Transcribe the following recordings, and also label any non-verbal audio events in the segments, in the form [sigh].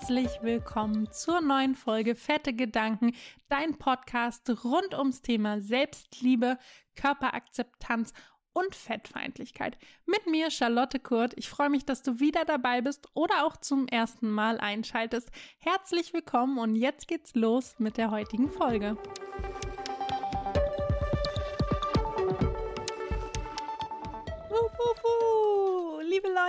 herzlich willkommen zur neuen Folge Fette Gedanken, dein Podcast rund ums Thema Selbstliebe, Körperakzeptanz und Fettfeindlichkeit. Mit mir Charlotte Kurt. Ich freue mich, dass du wieder dabei bist oder auch zum ersten Mal einschaltest. Herzlich willkommen und jetzt geht's los mit der heutigen Folge.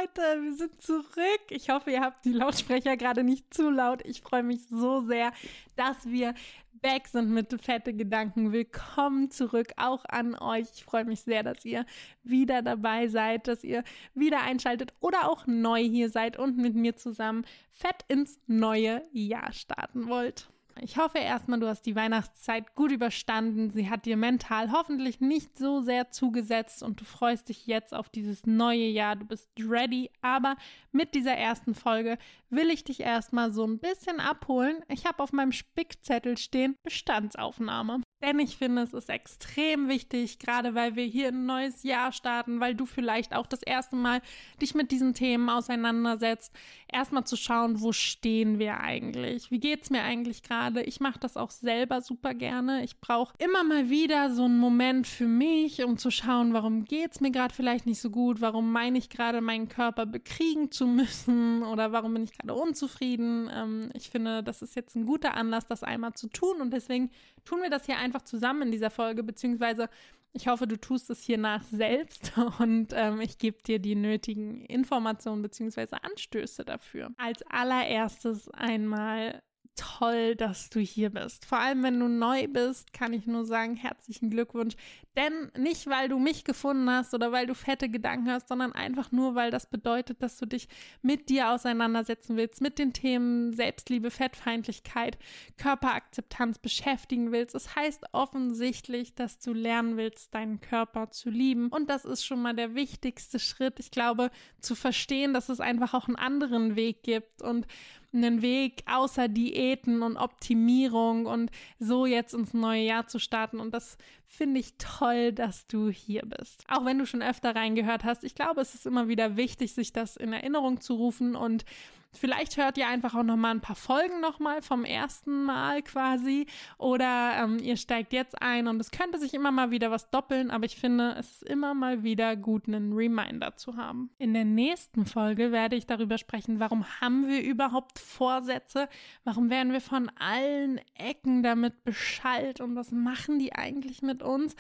Leute, wir sind zurück. Ich hoffe, ihr habt die Lautsprecher gerade nicht zu laut. Ich freue mich so sehr, dass wir back sind mit fette Gedanken. Willkommen zurück auch an euch. Ich freue mich sehr, dass ihr wieder dabei seid, dass ihr wieder einschaltet oder auch neu hier seid und mit mir zusammen fett ins neue Jahr starten wollt. Ich hoffe erstmal, du hast die Weihnachtszeit gut überstanden. Sie hat dir mental hoffentlich nicht so sehr zugesetzt und du freust dich jetzt auf dieses neue Jahr. Du bist ready. Aber mit dieser ersten Folge will ich dich erstmal so ein bisschen abholen. Ich habe auf meinem Spickzettel stehen Bestandsaufnahme. Denn ich finde, es ist extrem wichtig, gerade weil wir hier ein neues Jahr starten, weil du vielleicht auch das erste Mal dich mit diesen Themen auseinandersetzt, erstmal zu schauen, wo stehen wir eigentlich? Wie geht's mir eigentlich gerade? Ich mache das auch selber super gerne. Ich brauche immer mal wieder so einen Moment für mich, um zu schauen, warum geht's mir gerade vielleicht nicht so gut? Warum meine ich gerade, meinen Körper bekriegen zu müssen? Oder warum bin ich gerade unzufrieden? Ähm, ich finde, das ist jetzt ein guter Anlass, das einmal zu tun und deswegen tun wir das hier einfach zusammen in dieser Folge, beziehungsweise ich hoffe, du tust es hier nach selbst [laughs] und ähm, ich gebe dir die nötigen Informationen beziehungsweise Anstöße dafür. Als allererstes einmal toll, dass du hier bist. Vor allem, wenn du neu bist, kann ich nur sagen, herzlichen Glückwunsch. Denn nicht, weil du mich gefunden hast oder weil du fette Gedanken hast, sondern einfach nur, weil das bedeutet, dass du dich mit dir auseinandersetzen willst, mit den Themen Selbstliebe, Fettfeindlichkeit, Körperakzeptanz beschäftigen willst. Es das heißt offensichtlich, dass du lernen willst, deinen Körper zu lieben. Und das ist schon mal der wichtigste Schritt. Ich glaube, zu verstehen, dass es einfach auch einen anderen Weg gibt und einen Weg außer Diäten und Optimierung und so jetzt ins neue Jahr zu starten. Und das finde ich toll, dass du hier bist. Auch wenn du schon öfter reingehört hast, ich glaube, es ist immer wieder wichtig, sich das in Erinnerung zu rufen und Vielleicht hört ihr einfach auch noch mal ein paar Folgen noch mal vom ersten Mal quasi oder ähm, ihr steigt jetzt ein und es könnte sich immer mal wieder was doppeln, aber ich finde, es ist immer mal wieder gut, einen Reminder zu haben. In der nächsten Folge werde ich darüber sprechen, warum haben wir überhaupt Vorsätze? Warum werden wir von allen Ecken damit beschallt und was machen die eigentlich mit uns?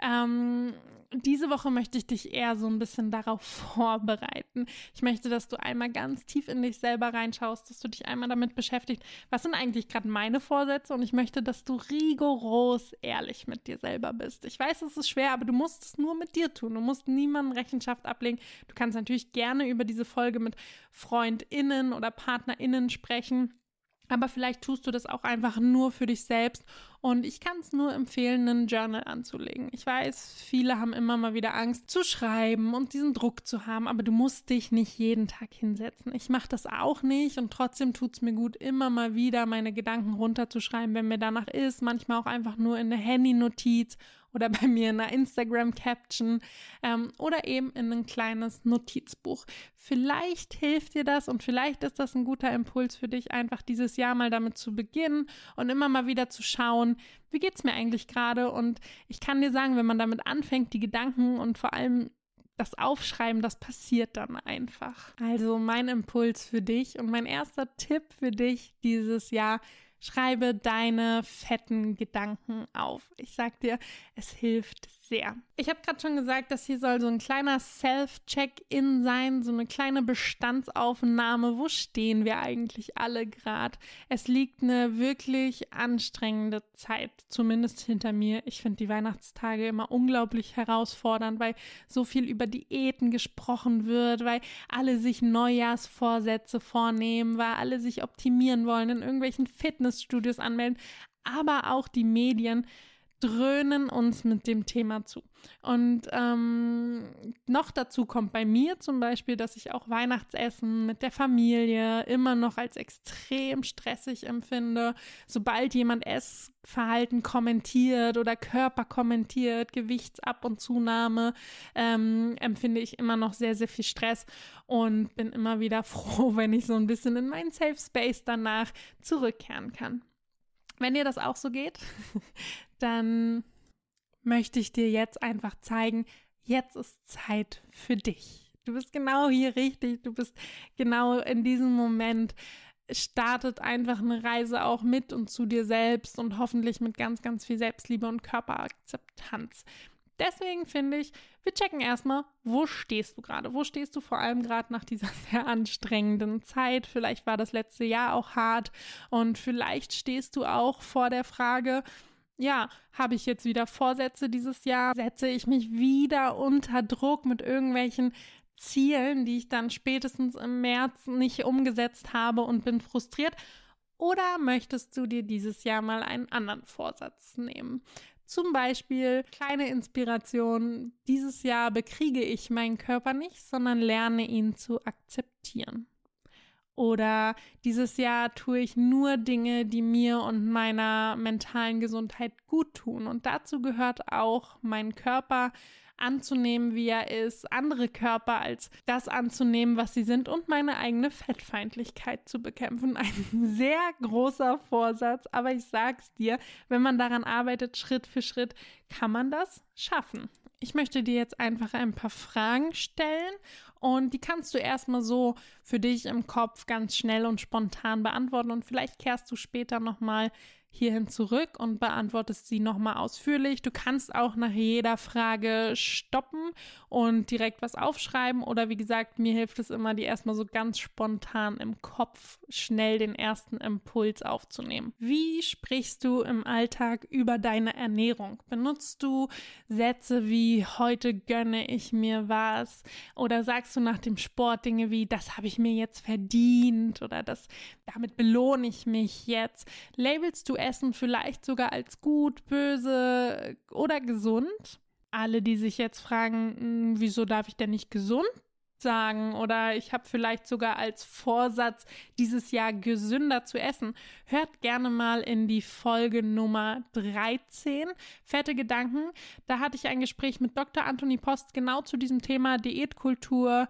Ähm, diese Woche möchte ich dich eher so ein bisschen darauf [laughs] vorbereiten. Ich möchte, dass du einmal ganz tief in dich selber reinschaust, dass du dich einmal damit beschäftigst, was sind eigentlich gerade meine Vorsätze und ich möchte, dass du rigoros ehrlich mit dir selber bist. Ich weiß, es ist schwer, aber du musst es nur mit dir tun. Du musst niemandem Rechenschaft ablegen. Du kannst natürlich gerne über diese Folge mit FreundInnen oder PartnerInnen sprechen. Aber vielleicht tust du das auch einfach nur für dich selbst. Und ich kann es nur empfehlen, einen Journal anzulegen. Ich weiß, viele haben immer mal wieder Angst zu schreiben und diesen Druck zu haben, aber du musst dich nicht jeden Tag hinsetzen. Ich mache das auch nicht und trotzdem tut es mir gut, immer mal wieder meine Gedanken runterzuschreiben, wenn mir danach ist. Manchmal auch einfach nur in eine Handy-Notiz oder bei mir in einer Instagram-Caption ähm, oder eben in ein kleines Notizbuch. Vielleicht hilft dir das und vielleicht ist das ein guter Impuls für dich, einfach dieses Jahr mal damit zu beginnen und immer mal wieder zu schauen, wie geht's mir eigentlich gerade? Und ich kann dir sagen, wenn man damit anfängt, die Gedanken und vor allem das Aufschreiben, das passiert dann einfach. Also mein Impuls für dich und mein erster Tipp für dich dieses Jahr, schreibe deine fetten Gedanken auf. Ich sag dir, es hilft sehr. Ich habe gerade schon gesagt, das hier soll so ein kleiner Self-Check-in sein, so eine kleine Bestandsaufnahme. Wo stehen wir eigentlich alle gerade? Es liegt eine wirklich anstrengende Zeit, zumindest hinter mir. Ich finde die Weihnachtstage immer unglaublich herausfordernd, weil so viel über Diäten gesprochen wird, weil alle sich Neujahrsvorsätze vornehmen, weil alle sich optimieren wollen, in irgendwelchen Fitnessstudios anmelden, aber auch die Medien dröhnen uns mit dem Thema zu. Und ähm, noch dazu kommt bei mir zum Beispiel, dass ich auch Weihnachtsessen mit der Familie immer noch als extrem stressig empfinde. Sobald jemand Essverhalten kommentiert oder Körper kommentiert, Gewichtsab- und Zunahme, ähm, empfinde ich immer noch sehr, sehr viel Stress und bin immer wieder [laughs] froh, wenn ich so ein bisschen in meinen Safe Space danach zurückkehren kann. Wenn dir das auch so geht, dann möchte ich dir jetzt einfach zeigen, jetzt ist Zeit für dich. Du bist genau hier richtig, du bist genau in diesem Moment. Startet einfach eine Reise auch mit und zu dir selbst und hoffentlich mit ganz, ganz viel Selbstliebe und Körperakzeptanz. Deswegen finde ich, wir checken erstmal, wo stehst du gerade? Wo stehst du vor allem gerade nach dieser [laughs] sehr anstrengenden Zeit? Vielleicht war das letzte Jahr auch hart und vielleicht stehst du auch vor der Frage, ja, habe ich jetzt wieder Vorsätze dieses Jahr? Setze ich mich wieder unter Druck mit irgendwelchen Zielen, die ich dann spätestens im März nicht umgesetzt habe und bin frustriert? Oder möchtest du dir dieses Jahr mal einen anderen Vorsatz nehmen? Zum Beispiel kleine Inspiration. Dieses Jahr bekriege ich meinen Körper nicht, sondern lerne ihn zu akzeptieren. Oder dieses Jahr tue ich nur Dinge, die mir und meiner mentalen Gesundheit gut tun. Und dazu gehört auch mein Körper anzunehmen, wie er ist, andere Körper als das anzunehmen, was sie sind und meine eigene Fettfeindlichkeit zu bekämpfen. [laughs] Ein sehr großer Vorsatz, aber ich sag's dir, wenn man daran arbeitet, Schritt für Schritt, kann man das schaffen. Ich möchte dir jetzt einfach ein paar Fragen stellen und die kannst du erstmal so für dich im Kopf ganz schnell und spontan beantworten. Und vielleicht kehrst du später nochmal hierhin zurück und beantwortest sie nochmal ausführlich. Du kannst auch nach jeder Frage stoppen und direkt was aufschreiben oder wie gesagt, mir hilft es immer, die erstmal so ganz spontan im Kopf schnell den ersten Impuls aufzunehmen. Wie sprichst du im Alltag über deine Ernährung? Benutzt du Sätze wie heute gönne ich mir was oder sagst du nach dem Sport Dinge wie das habe ich mir jetzt verdient oder das damit belohne ich mich jetzt? Labelst du Essen vielleicht sogar als gut, böse oder gesund. Alle, die sich jetzt fragen, hm, wieso darf ich denn nicht gesund sagen oder ich habe vielleicht sogar als Vorsatz, dieses Jahr gesünder zu essen, hört gerne mal in die Folge Nummer 13, Fette Gedanken. Da hatte ich ein Gespräch mit Dr. Anthony Post genau zu diesem Thema Diätkultur.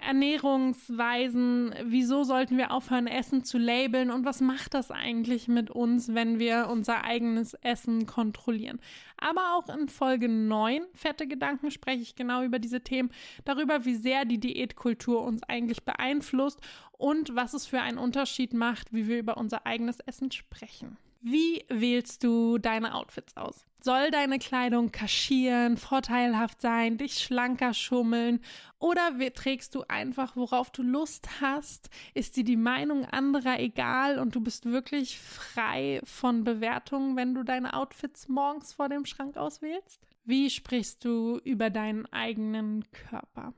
Ernährungsweisen, wieso sollten wir aufhören, Essen zu labeln und was macht das eigentlich mit uns, wenn wir unser eigenes Essen kontrollieren. Aber auch in Folge 9, Fette Gedanken, spreche ich genau über diese Themen, darüber, wie sehr die Diätkultur uns eigentlich beeinflusst und was es für einen Unterschied macht, wie wir über unser eigenes Essen sprechen. Wie wählst du deine Outfits aus? Soll deine Kleidung kaschieren, vorteilhaft sein, dich schlanker schummeln oder trägst du einfach, worauf du Lust hast? Ist dir die Meinung anderer egal und du bist wirklich frei von Bewertungen, wenn du deine Outfits morgens vor dem Schrank auswählst? Wie sprichst du über deinen eigenen Körper?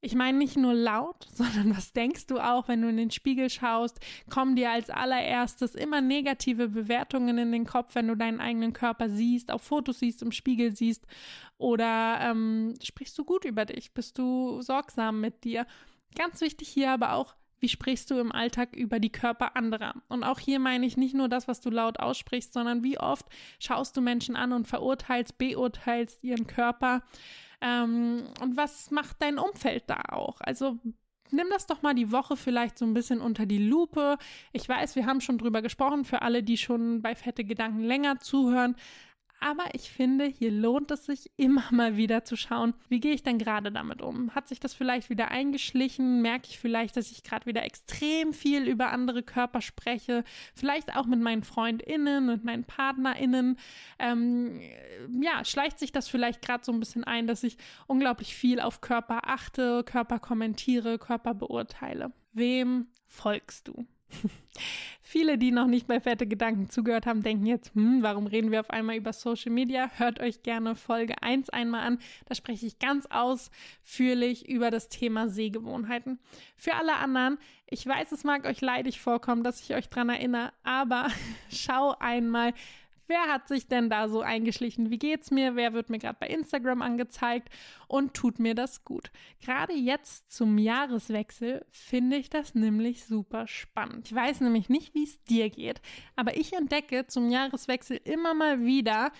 Ich meine nicht nur laut, [laughs] sondern was denkst du auch, wenn du in den Spiegel schaust? Kommen dir als allererstes immer negative Bewertungen in den Kopf, wenn du deinen eigenen Körper siehst, auf Fotos siehst, im Spiegel siehst? Oder ähm, sprichst du gut über dich? Bist du sorgsam mit dir? Ganz wichtig hier aber auch, wie sprichst du im Alltag über die Körper anderer? Und auch hier meine ich nicht nur das, was du laut aussprichst, sondern wie oft schaust du Menschen an und verurteilst, beurteilst ihren Körper? Ähm, und was macht dein Umfeld da auch? Also nimm das doch mal die Woche vielleicht so ein bisschen unter die Lupe. Ich weiß, wir haben schon drüber gesprochen, für alle, die schon bei Fette Gedanken länger zuhören. Aber ich finde, hier lohnt es sich immer [laughs] mal wieder zu schauen, wie gehe ich denn gerade damit um? Hat sich das vielleicht wieder eingeschlichen? Merke ich vielleicht, dass ich gerade wieder extrem viel über andere Körper spreche? Vielleicht auch mit meinen FreundInnen, mit meinen PartnerInnen. Ähm, ja, schleicht sich das vielleicht gerade so ein bisschen ein, dass ich unglaublich viel auf Körper achte, Körper kommentiere, Körper beurteile. Wem folgst du? [laughs] Viele, die noch nicht bei Fette Gedanken zugehört haben, denken jetzt, hm, warum reden wir auf einmal über Social Media? Hört euch gerne Folge 1 einmal an. Da spreche ich ganz ausführlich über das Thema Sehgewohnheiten. Für alle anderen, ich weiß, es mag euch leidig vorkommen, dass ich euch daran erinnere, aber [laughs] schau einmal, wer hat sich denn da so eingeschlichen, wie geht's mir, wer wird mir gerade bei Instagram angezeigt und tut mir das gut. Gerade jetzt zum Jahreswechsel finde ich das nämlich super spannend. Ich weiß nämlich nicht, wie es dir geht, aber ich entdecke zum Jahreswechsel immer mal wieder,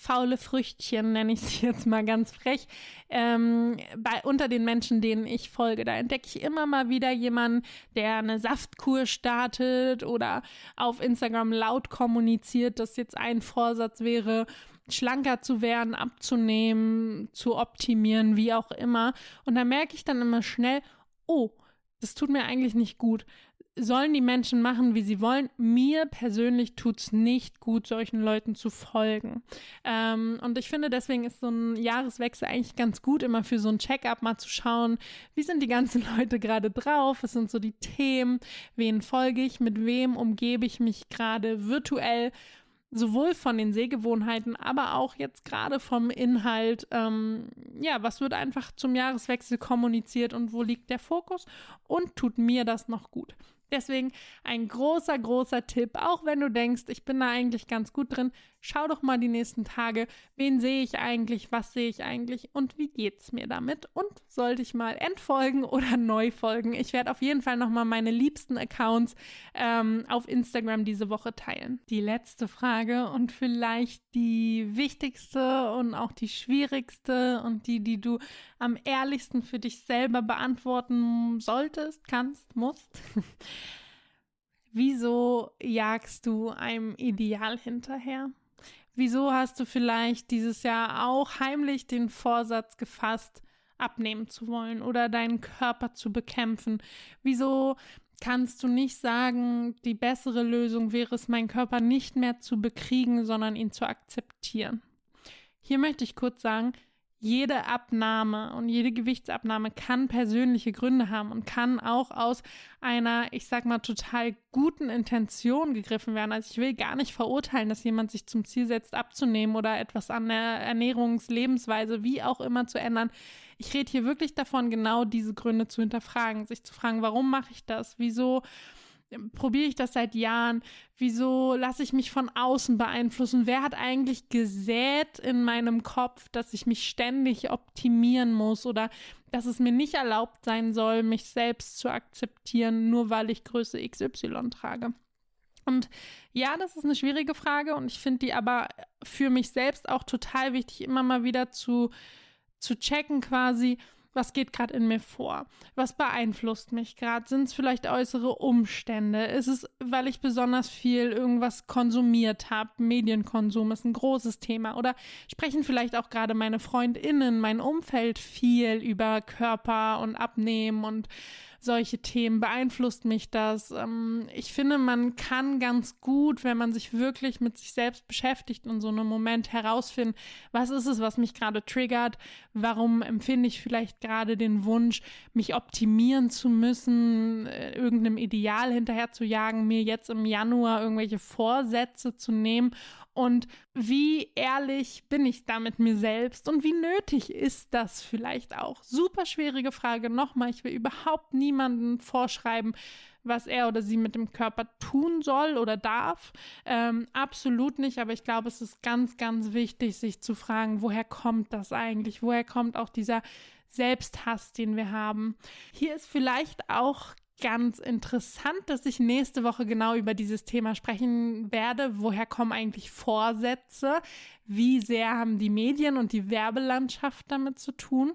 faule Früchtchen, nenne ich sie [laughs] jetzt mal ganz frech, ähm, bei, unter den Menschen, denen ich folge. Da entdecke ich immer mal wieder jemanden, der eine Saftkur startet oder auf Instagram laut kommuniziert, dass jetzt ein Vorsatz wäre, schlanker zu werden, abzunehmen, zu optimieren, wie auch immer. Und da merke ich dann immer schnell, oh, das tut mir eigentlich nicht gut sollen die Menschen machen, wie sie wollen. Mir persönlich tut es nicht gut, solchen Leuten zu folgen. Ähm, und ich finde, deswegen ist so ein Jahreswechsel eigentlich ganz gut, immer für so ein Check-up mal zu schauen, wie sind die ganzen [laughs] Leute gerade drauf, was sind so die Themen, wen folge ich, mit wem umgebe ich mich gerade virtuell sowohl von den Sehgewohnheiten, aber auch jetzt gerade vom Inhalt. Ähm, ja, was wird einfach zum Jahreswechsel kommuniziert und wo liegt der Fokus und tut mir das noch gut? Deswegen ein großer, großer Tipp, auch wenn du denkst, ich bin da eigentlich ganz gut drin, schau doch mal die nächsten Tage, wen sehe ich eigentlich, was sehe ich eigentlich und wie geht's mir damit und sollte ich mal entfolgen oder neu folgen. Ich werde auf jeden Fall nochmal meine liebsten Accounts ähm, auf Instagram diese Woche teilen. Die letzte Frage und vielleicht die wichtigste und auch die schwierigste und die, die du am ehrlichsten für dich selber beantworten solltest, kannst, musst. [laughs] Wieso jagst du einem Ideal hinterher? Wieso hast du vielleicht dieses Jahr auch heimlich den Vorsatz gefasst, abnehmen zu wollen oder deinen Körper zu bekämpfen? Wieso kannst du nicht sagen, die bessere Lösung wäre es, meinen Körper nicht mehr zu bekriegen, sondern ihn zu akzeptieren? Hier möchte ich kurz sagen, jede Abnahme und jede Gewichtsabnahme kann persönliche Gründe haben und kann auch aus einer, ich sag mal, total guten Intention gegriffen werden. Also ich will gar nicht verurteilen, dass jemand sich zum Ziel setzt, abzunehmen oder etwas an der Ernährungslebensweise, wie auch immer, zu ändern. Ich rede hier wirklich davon, genau diese Gründe zu hinterfragen, sich zu fragen, warum mache ich das? Wieso? Probiere ich das seit Jahren? Wieso lasse ich mich von außen beeinflussen? Wer hat eigentlich gesät in meinem Kopf, dass ich mich ständig optimieren muss oder dass es mir nicht erlaubt sein soll, mich selbst zu akzeptieren, nur weil ich Größe XY trage? Und ja, das ist eine schwierige Frage und ich finde die aber für mich selbst auch total wichtig, immer mal wieder zu, zu checken quasi, was geht gerade in mir vor? Was beeinflusst mich gerade? Sind es vielleicht äußere Umstände? Ist es, weil ich besonders viel irgendwas konsumiert habe? Medienkonsum ist ein großes Thema. Oder sprechen vielleicht auch gerade meine Freundinnen, mein Umfeld viel über Körper und Abnehmen und solche Themen? Beeinflusst mich das? Ähm, ich finde, man kann ganz gut, wenn man sich wirklich mit sich selbst beschäftigt und so einem Moment herausfinden, was ist es, was mich gerade triggert? Warum empfinde ich vielleicht gerade den Wunsch, mich optimieren zu müssen, äh, irgendeinem Ideal hinterher zu jagen, mir jetzt im Januar irgendwelche Vorsätze zu nehmen und wie ehrlich bin ich da mit mir selbst und wie nötig ist das vielleicht auch? Super schwierige Frage. Nochmal, ich will überhaupt niemanden vorschreiben, was er oder sie mit dem Körper tun soll oder darf. Ähm, absolut nicht, aber ich glaube, es ist ganz, ganz wichtig, sich zu fragen, woher kommt das eigentlich? Woher kommt auch dieser Selbsthass, den wir haben? Hier ist vielleicht auch ganz interessant, dass ich nächste Woche genau über dieses Thema sprechen werde. Woher kommen eigentlich Vorsätze? Wie sehr haben die Medien und die Werbelandschaft damit zu tun?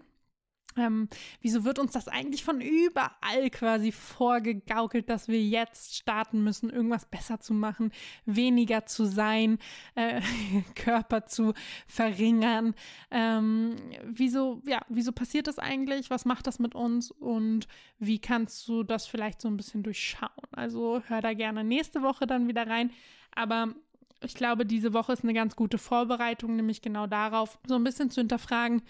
Ähm, wieso wird uns das eigentlich von überall quasi vorgegaukelt, dass wir jetzt starten müssen, irgendwas besser zu machen, weniger zu sein, äh, [laughs] Körper zu verringern? Ähm, wieso, ja, wieso passiert das eigentlich? Was macht das mit uns? Und wie kannst du das vielleicht so ein bisschen durchschauen? Also hör da gerne nächste Woche dann wieder rein. Aber ich glaube, diese Woche ist eine ganz gute Vorbereitung, nämlich genau darauf, so ein bisschen zu hinterfragen,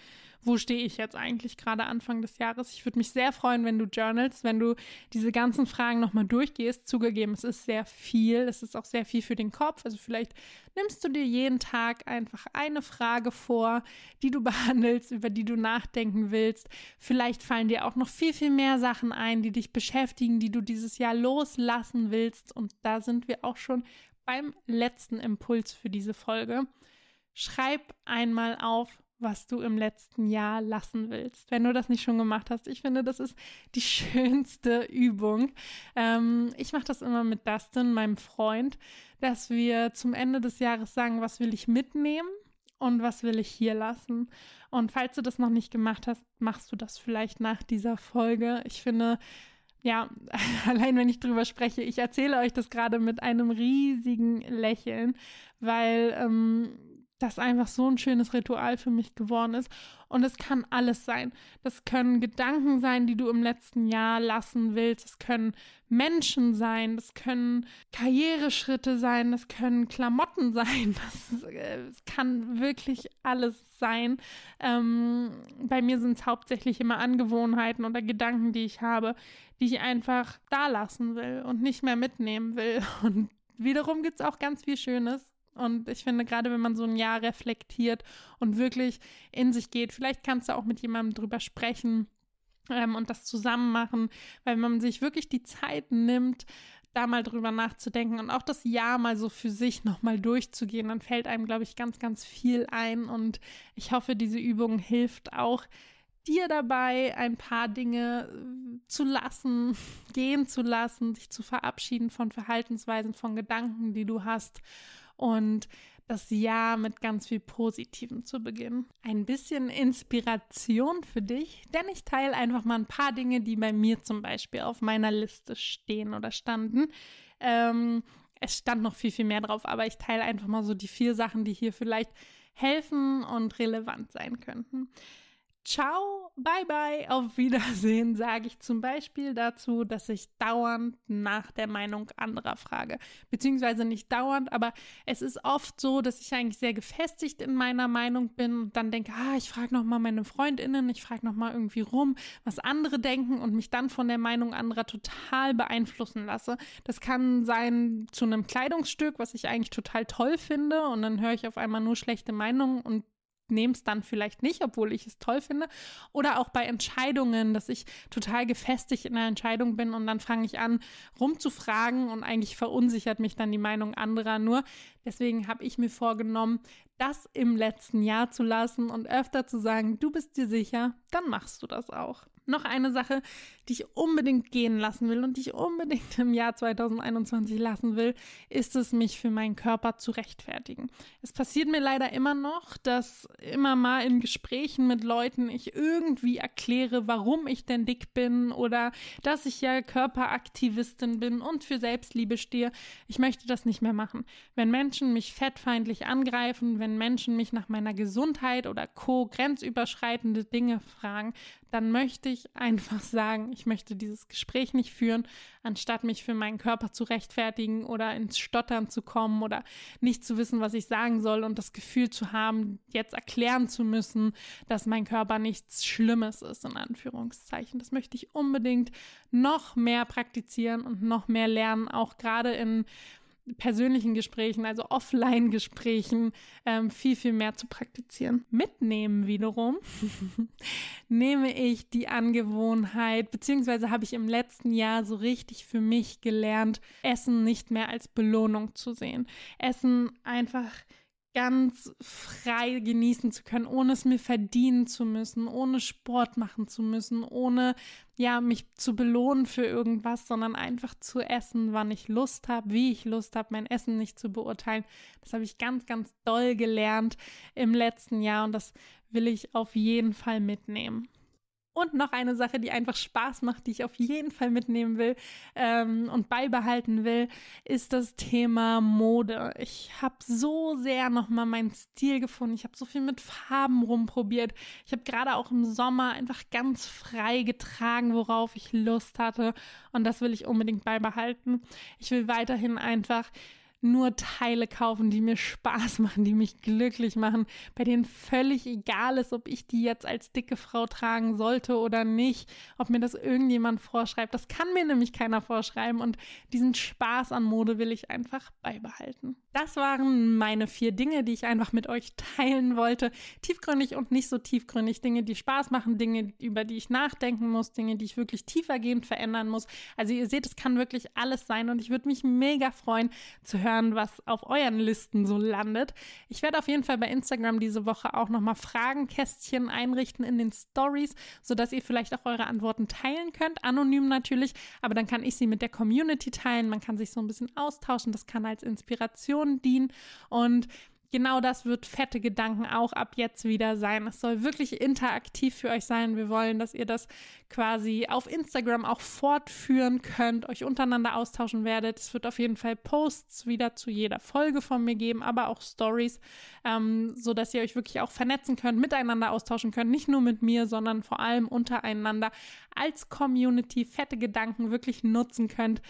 wo stehe ich jetzt eigentlich gerade Anfang des Jahres? Ich würde mich sehr freuen, wenn du journalst, wenn du diese ganzen Fragen nochmal durchgehst. Zugegeben, es ist sehr viel, es ist auch sehr viel für den Kopf. Also vielleicht nimmst du dir jeden Tag einfach eine Frage vor, die du [laughs] behandelst, über die du nachdenken willst. Vielleicht fallen dir auch noch viel, viel mehr Sachen ein, die dich beschäftigen, die du dieses Jahr loslassen willst. Und da sind wir auch schon beim letzten Impuls für diese Folge. Schreib einmal auf, was du im letzten Jahr lassen willst, wenn du das nicht schon gemacht hast. Ich finde, das ist die [laughs] schönste Übung. Ähm, ich mache das immer mit Dustin, meinem Freund, dass wir zum Ende des Jahres sagen, was will ich mitnehmen und was will ich hier lassen. Und falls du das noch nicht gemacht hast, machst du das vielleicht nach dieser Folge. Ich finde, ja, [laughs] allein wenn ich drüber spreche, ich erzähle euch das gerade mit einem riesigen Lächeln, weil ähm, das einfach so ein schönes Ritual für mich geworden ist. Und es kann alles sein. Das können Gedanken sein, die du im letzten Jahr lassen willst. Es können Menschen sein. Das können Karriereschritte sein. Das können Klamotten [laughs] sein. Das, äh, kann wirklich alles sein. Ähm, bei mir sind es hauptsächlich immer Angewohnheiten oder Gedanken, die ich habe, die ich einfach da lassen will und nicht mehr mitnehmen will. [laughs] Und wiederum gibt es auch ganz viel Schönes und ich finde, gerade wenn man so ein Jahr reflektiert und wirklich in sich geht, vielleicht kannst du auch mit jemandem drüber sprechen ähm, und das zusammen machen, weil wenn man sich wirklich die Zeit nimmt, da mal drüber nachzudenken und auch das Jahr mal so für sich nochmal durchzugehen, dann fällt einem, glaube ich, ganz, ganz viel ein. Und ich hoffe, diese Übung hilft auch dir dabei, ein paar Dinge äh, zu lassen, [laughs] gehen zu lassen, sich zu verabschieden von Verhaltensweisen, von Gedanken, die du hast und das Jahr mit ganz viel Positivem zu beginnen. Ein bisschen Inspiration für dich, denn ich teile einfach mal ein paar Dinge, die bei mir zum Beispiel auf meiner Liste stehen oder standen. Ähm, es stand noch viel, viel mehr drauf, aber ich teile einfach mal so die vier Sachen, die hier vielleicht helfen und relevant sein könnten. Ciao, bye bye, auf Wiedersehen, sage ich zum Beispiel dazu, dass ich dauernd nach der Meinung anderer frage. Beziehungsweise nicht dauernd, aber es ist oft so, dass ich eigentlich sehr gefestigt in meiner Meinung bin und dann denke, ah, ich frage nochmal meine Freundinnen, ich frage nochmal irgendwie rum, was andere denken und mich dann von der Meinung anderer total beeinflussen lasse. Das kann sein zu einem Kleidungsstück, was ich eigentlich total toll finde und dann höre ich auf einmal nur schlechte Meinungen und nehme es dann vielleicht nicht, obwohl ich es toll finde. Oder auch bei Entscheidungen, dass ich total gefestigt in einer Entscheidung bin und dann fange ich an, rumzufragen und eigentlich verunsichert mich dann die Meinung anderer nur. Deswegen habe ich mir vorgenommen, das im letzten Jahr zu lassen und öfter zu sagen, du bist dir sicher, dann machst du das auch noch eine Sache, die ich unbedingt gehen lassen will und die ich unbedingt im Jahr 2021 lassen will, ist es, mich für meinen Körper zu rechtfertigen. Es passiert mir leider immer noch, dass immer mal in Gesprächen mit Leuten ich irgendwie erkläre, warum ich denn dick bin oder dass ich ja Körperaktivistin bin und für Selbstliebe stehe. Ich möchte das nicht mehr machen. Wenn Menschen mich fettfeindlich angreifen, wenn Menschen mich nach meiner Gesundheit oder co grenzüberschreitende Dinge fragen, dann möchte ich einfach [laughs] sagen, ich möchte dieses Gespräch nicht führen, anstatt mich für meinen Körper zu rechtfertigen oder ins Stottern zu kommen oder nicht zu wissen, was ich sagen soll und das Gefühl zu haben, jetzt erklären zu müssen, dass mein Körper nichts Schlimmes ist, in Anführungszeichen. Das möchte ich unbedingt noch mehr praktizieren und noch mehr lernen, auch gerade in persönlichen Gesprächen, also Offline-Gesprächen, ähm, viel, viel mehr zu praktizieren. Mitnehmen wiederum [laughs] nehme ich die Angewohnheit, beziehungsweise habe ich im letzten Jahr so richtig für mich gelernt, Essen nicht mehr als Belohnung zu sehen. Essen einfach ganz frei genießen zu können, ohne es mir verdienen zu müssen, ohne Sport machen zu müssen, ohne ja mich zu belohnen für irgendwas, sondern einfach zu essen, wann ich Lust habe, wie ich Lust habe, mein Essen nicht zu beurteilen. Das habe ich ganz, ganz doll gelernt im letzten Jahr und das will ich auf jeden Fall mitnehmen. Und noch eine Sache, die einfach Spaß macht, die ich auf jeden Fall mitnehmen will ähm, und beibehalten will, ist das Thema Mode. Ich habe so sehr nochmal meinen Stil gefunden. Ich habe so viel mit Farben rumprobiert. Ich habe gerade auch im Sommer einfach ganz frei getragen, worauf ich Lust hatte. Und das will ich unbedingt beibehalten. Ich will weiterhin einfach nur Teile kaufen, die mir Spaß [laughs] machen, die mich glücklich machen, bei denen völlig egal ist, ob ich die jetzt als dicke Frau tragen sollte oder nicht, ob mir das irgendjemand vorschreibt. Das kann mir nämlich keiner vorschreiben und diesen Spaß an Mode will ich einfach beibehalten. Das waren meine vier Dinge, die ich einfach mit euch teilen wollte. Tiefgründig und nicht so tiefgründig. Dinge, die Spaß machen, Dinge, über die ich nachdenken muss, Dinge, die ich wirklich tiefergehend verändern muss. Also ihr seht, es kann wirklich alles sein und ich würde mich mega freuen zu hören, hören, was auf euren Listen so landet. Ich werde auf jeden Fall bei Instagram diese Woche auch nochmal Fragenkästchen einrichten in den Stories, sodass ihr vielleicht auch eure Antworten teilen könnt. Anonym natürlich, aber dann kann ich sie mit der Community teilen. Man kann sich so ein bisschen austauschen. Das kann als Inspiration dienen. Und genau das wird fette Gedanken auch ab jetzt wieder sein. Es soll wirklich interaktiv für euch sein. Wir wollen, dass ihr das quasi auf Instagram auch fortführen könnt, euch untereinander austauschen werdet. Es wird auf jeden Fall Posts wieder zu jeder Folge von mir geben, aber auch Stories, ähm, so dass ihr euch wirklich auch vernetzen könnt, miteinander austauschen könnt, nicht nur mit mir, sondern vor allem untereinander als Community fette Gedanken wirklich nutzen könnt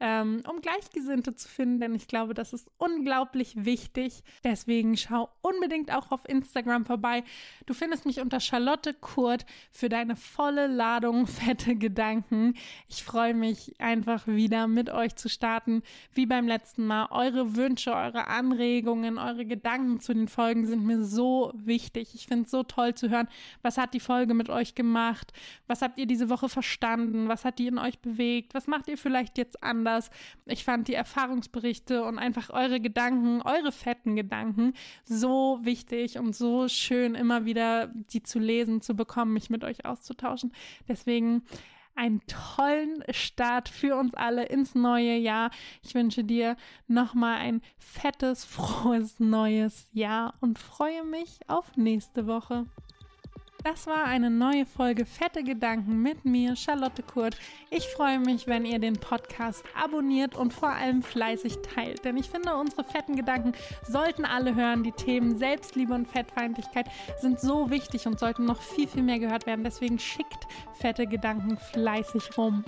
ähm, um Gleichgesinnte zu finden, denn ich glaube, das ist unglaublich wichtig. Deswegen schau unbedingt auch auf Instagram vorbei. Du findest mich unter Charlotte Kurt für deine volle Ladung [laughs] fette Gedanken. Ich freue mich einfach wieder mit euch zu starten, wie beim letzten Mal. Eure Wünsche, eure Anregungen, eure Gedanken zu den Folgen sind mir so wichtig. Ich finde es so toll zu hören, was hat die Folge mit euch gemacht? Was habt ihr diese Woche verstanden? Was hat die in euch bewegt? Was macht ihr vielleicht jetzt anders? Anders. Ich fand die Erfahrungsberichte und einfach eure Gedanken, eure fetten Gedanken so wichtig und so schön, immer wieder die zu lesen, zu bekommen, mich mit euch auszutauschen. Deswegen einen tollen Start für uns alle ins neue Jahr. Ich wünsche dir nochmal ein fettes, frohes neues Jahr und freue mich auf nächste Woche. Das war eine neue Folge Fette Gedanken mit mir, Charlotte Kurt. Ich freue mich, wenn ihr den Podcast abonniert und vor allem fleißig teilt. Denn ich finde, unsere fetten Gedanken sollten alle hören. Die Themen Selbstliebe und Fettfeindlichkeit sind so wichtig und sollten noch viel, viel mehr gehört werden. Deswegen schickt fette Gedanken fleißig rum.